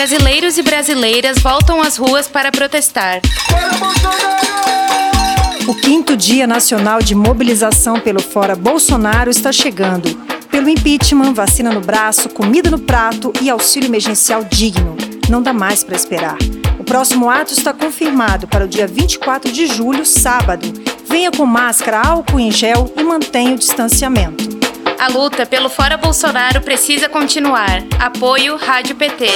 Brasileiros e brasileiras voltam às ruas para protestar. O quinto Dia Nacional de Mobilização pelo Fora Bolsonaro está chegando. Pelo impeachment, vacina no braço, comida no prato e auxílio emergencial digno. Não dá mais para esperar. O próximo ato está confirmado para o dia 24 de julho, sábado. Venha com máscara, álcool em gel e mantenha o distanciamento. A luta pelo Fora Bolsonaro precisa continuar. Apoio Rádio PT.